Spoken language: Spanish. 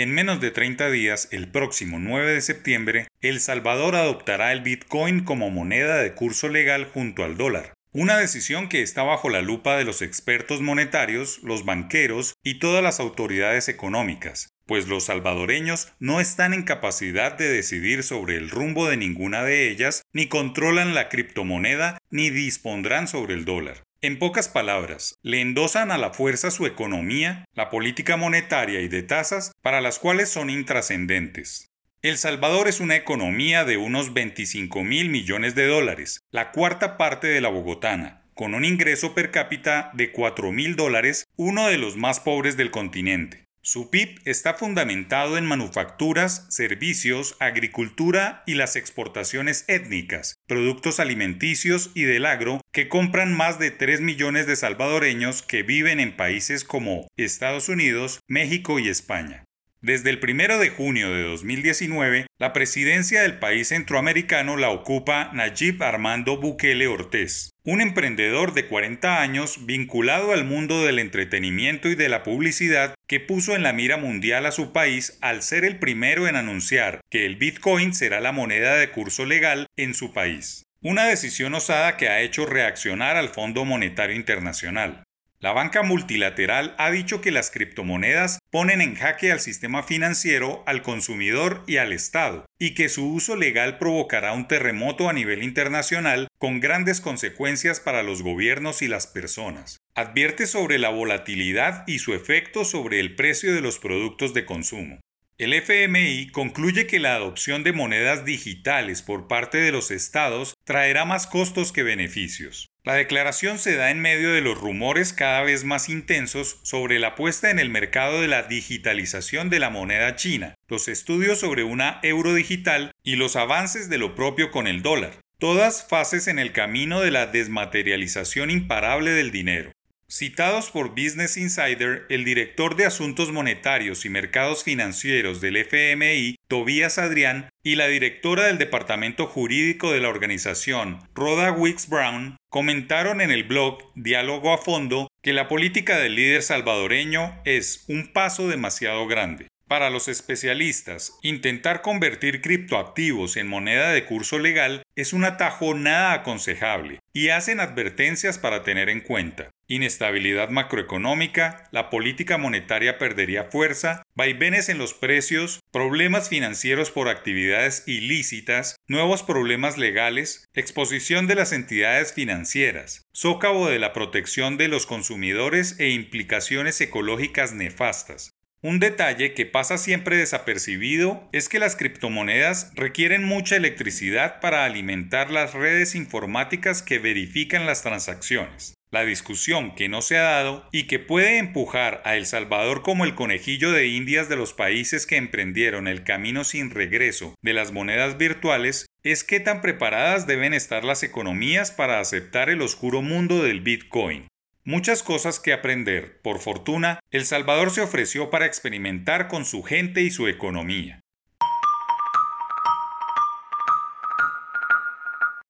En menos de 30 días, el próximo 9 de septiembre, El Salvador adoptará el Bitcoin como moneda de curso legal junto al dólar. Una decisión que está bajo la lupa de los expertos monetarios, los banqueros y todas las autoridades económicas, pues los salvadoreños no están en capacidad de decidir sobre el rumbo de ninguna de ellas, ni controlan la criptomoneda, ni dispondrán sobre el dólar. En pocas palabras, le endosan a la fuerza su economía, la política monetaria y de tasas, para las cuales son intrascendentes. El Salvador es una economía de unos 25 mil millones de dólares, la cuarta parte de la bogotana, con un ingreso per cápita de 4 mil dólares, uno de los más pobres del continente. Su PIB está fundamentado en manufacturas, servicios, agricultura y las exportaciones étnicas, productos alimenticios y del agro que compran más de 3 millones de salvadoreños que viven en países como Estados Unidos, México y España. Desde el 1 de junio de 2019, la presidencia del país centroamericano la ocupa Nayib Armando Bukele Ortiz, un emprendedor de 40 años vinculado al mundo del entretenimiento y de la publicidad que puso en la mira mundial a su país al ser el primero en anunciar que el Bitcoin será la moneda de curso legal en su país. Una decisión osada que ha hecho reaccionar al Fondo Monetario Internacional. La banca multilateral ha dicho que las criptomonedas ponen en jaque al sistema financiero, al consumidor y al Estado, y que su uso legal provocará un terremoto a nivel internacional con grandes consecuencias para los gobiernos y las personas. Advierte sobre la volatilidad y su efecto sobre el precio de los productos de consumo. El FMI concluye que la adopción de monedas digitales por parte de los estados traerá más costos que beneficios. La declaración se da en medio de los rumores cada vez más intensos sobre la puesta en el mercado de la digitalización de la moneda china, los estudios sobre una euro digital y los avances de lo propio con el dólar, todas fases en el camino de la desmaterialización imparable del dinero. Citados por Business Insider, el director de Asuntos Monetarios y Mercados Financieros del FMI, Tobias Adrián, y la directora del Departamento Jurídico de la organización, Rhoda Wicks Brown, comentaron en el blog Diálogo a Fondo que la política del líder salvadoreño es un paso demasiado grande. Para los especialistas, intentar convertir criptoactivos en moneda de curso legal es un atajo nada aconsejable y hacen advertencias para tener en cuenta. Inestabilidad macroeconómica, la política monetaria perdería fuerza, vaivenes en los precios, problemas financieros por actividades ilícitas, nuevos problemas legales, exposición de las entidades financieras, sócavo de la protección de los consumidores e implicaciones ecológicas nefastas. Un detalle que pasa siempre desapercibido es que las criptomonedas requieren mucha electricidad para alimentar las redes informáticas que verifican las transacciones. La discusión que no se ha dado y que puede empujar a El Salvador como el conejillo de indias de los países que emprendieron el camino sin regreso de las monedas virtuales es qué tan preparadas deben estar las economías para aceptar el oscuro mundo del Bitcoin. Muchas cosas que aprender. Por fortuna, El Salvador se ofreció para experimentar con su gente y su economía.